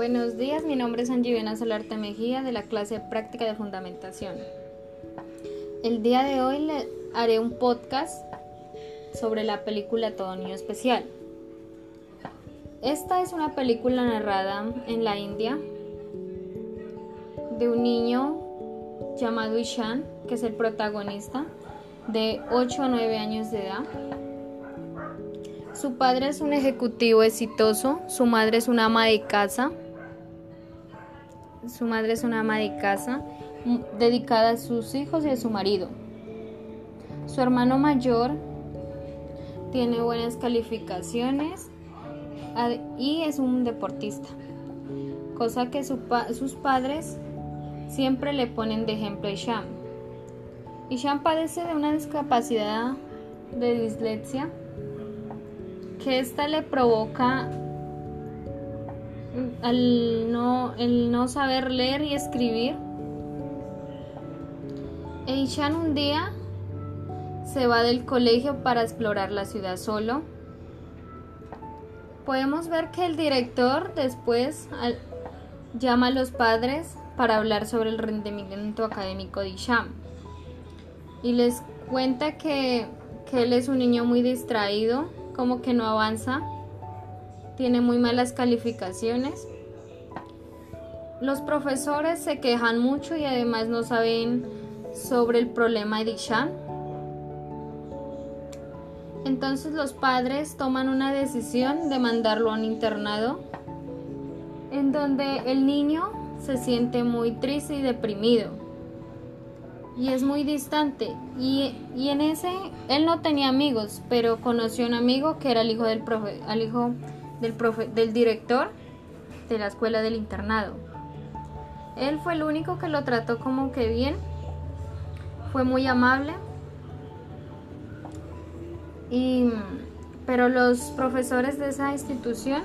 Buenos días, mi nombre es Angivena Solarte Mejía de la clase Práctica de Fundamentación. El día de hoy le haré un podcast sobre la película Todo Niño Especial. Esta es una película narrada en la India de un niño llamado Ishan, que es el protagonista, de 8 a 9 años de edad su padre es un ejecutivo exitoso, su madre es una ama de casa. Su madre es una ama de casa dedicada a sus hijos y a su marido. Su hermano mayor tiene buenas calificaciones y es un deportista, cosa que sus padres siempre le ponen de ejemplo a Isham. Isham padece de una discapacidad de dislexia que esta le provoca al no, el no saber leer y escribir. Eishan un día se va del colegio para explorar la ciudad solo. Podemos ver que el director después llama a los padres para hablar sobre el rendimiento académico de Isham y les cuenta que, que él es un niño muy distraído como que no avanza, tiene muy malas calificaciones. Los profesores se quejan mucho y además no saben sobre el problema de Ishan. Entonces los padres toman una decisión de mandarlo a un internado en donde el niño se siente muy triste y deprimido y es muy distante. Y, en ese, él no tenía amigos, pero conoció un amigo que era el hijo del profe, al hijo del, profe, del director de la escuela del internado. Él fue el único que lo trató como que bien, fue muy amable. Y, pero los profesores de esa institución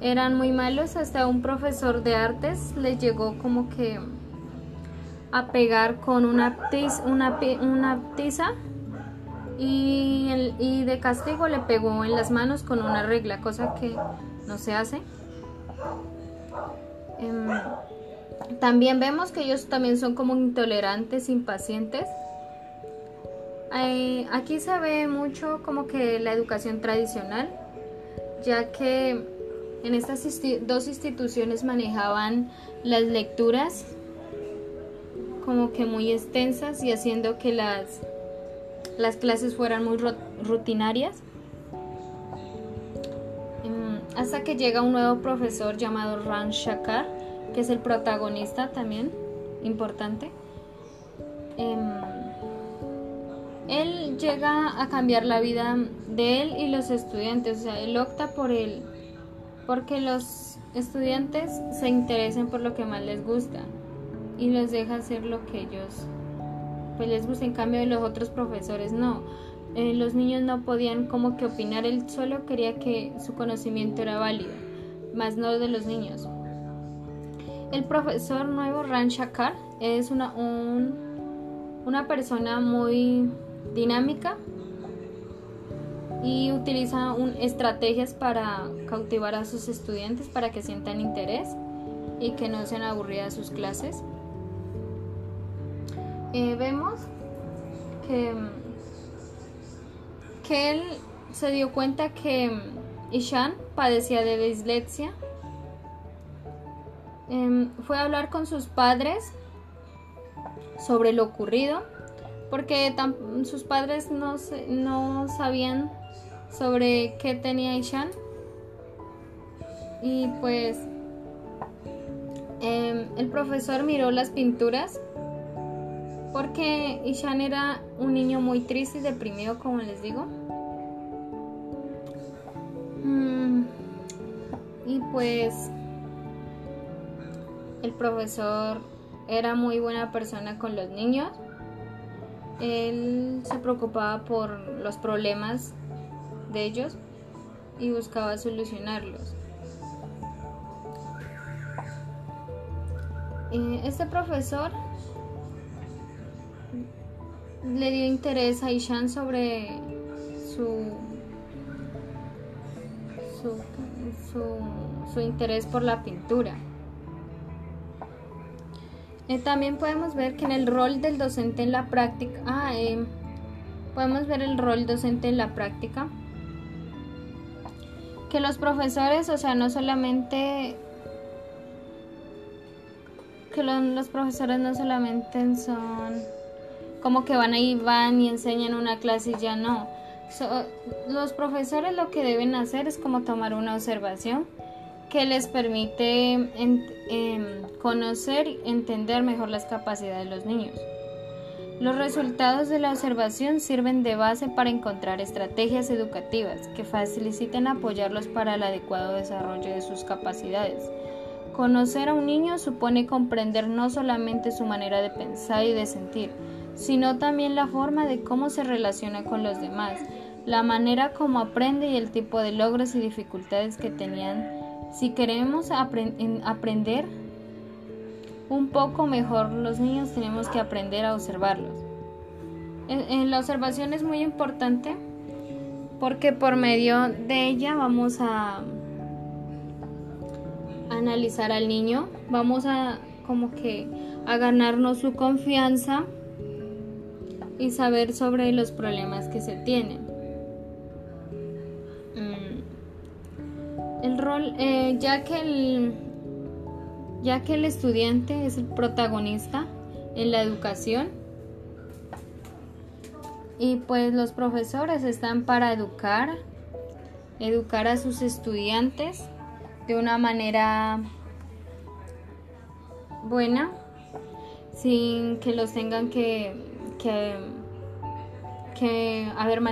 eran muy malos, hasta un profesor de artes le llegó como que a pegar con una, tiza, una, una tiza y, de castigo le pegó en las manos con una regla, cosa que no se hace. Em, también vemos que ellos también son como intolerantes, impacientes. Eh, aquí se ve mucho como que la educación tradicional, ya que en estas dos instituciones manejaban las lecturas como que muy extensas y haciendo que las, las clases fueran muy rutinarias. Em, hasta que llega un nuevo profesor llamado Ran Shakar, que es el protagonista también, importante. Em, él llega a cambiar la vida de él y los estudiantes, o sea, él opta por él, porque los estudiantes se interesen por lo que más les gusta y les deja hacer lo que ellos pues les gusta. En cambio de los otros profesores no. Eh, los niños no podían como que opinar, él solo quería que su conocimiento era válido, más no de los niños. El profesor nuevo, Ran Shakar, es una, una persona muy dinámica y utiliza estrategias para cautivar a sus estudiantes para que sientan interés y que no sean aburridas sus clases. Eh, vemos que, que él se dio cuenta que Ishan padecía de dislexia. Em, fue a hablar con sus padres sobre lo ocurrido, porque sus padres no, no sabían sobre qué tenía Ishan. Y pues em, el profesor miró las pinturas porque Ishan era un niño muy triste y deprimido, como les digo. Mm, y pues el profesor era muy buena persona con los niños. Él se preocupaba por los problemas de ellos y buscaba solucionarlos. Eh, este profesor le dio interés a Ishan sobre su, su su, interés por la pintura. Eh, también podemos ver que en el rol del docente en la práctica, ah, eh, podemos ver el rol docente en la práctica, que los profesores, o sea, no solamente que los profesores no solamente son como que van ahí, van y enseñan una clase y ya no. los profesores lo que deben hacer es como tomar una observación que les permite em, conocer y entender mejor las capacidades de los niños. Los resultados de la observación sirven de base para encontrar estrategias educativas que faciliten apoyarlos para el adecuado desarrollo de sus capacidades. Conocer a un niño supone comprender no solamente su manera de pensar y de sentir, sino también la forma de cómo se relaciona con los demás, la manera como aprende y el tipo de logros y dificultades que tenían. Si queremos aprender un poco mejor los niños, tenemos que aprender a observarlos. En la observación es muy importante porque por medio de ella vamos a analizar al niño, vamos a como que a ganarnos su confianza y saber sobre los problemas que se tienen. Mm. El rol, eh, ya que el, ya que el estudiante es el protagonista en la educación y pues los profesores están para educar, educar a sus estudiantes de una manera buena, sin que los tengan que, que, haber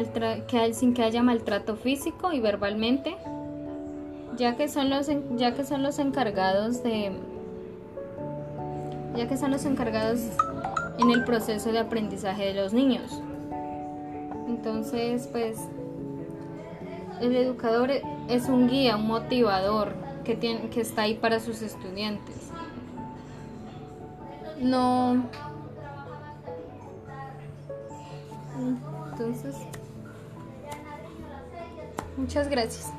que, sin que haya maltrato físico y verbalmente, ya que son los, ya que son los encargados de ya que son los encargados en el proceso de aprendizaje de los niños. Entonces, pues el educador es un guía, un motivador que, tiene, que está ahí para sus estudiantes. No. Entonces, muchas gracias.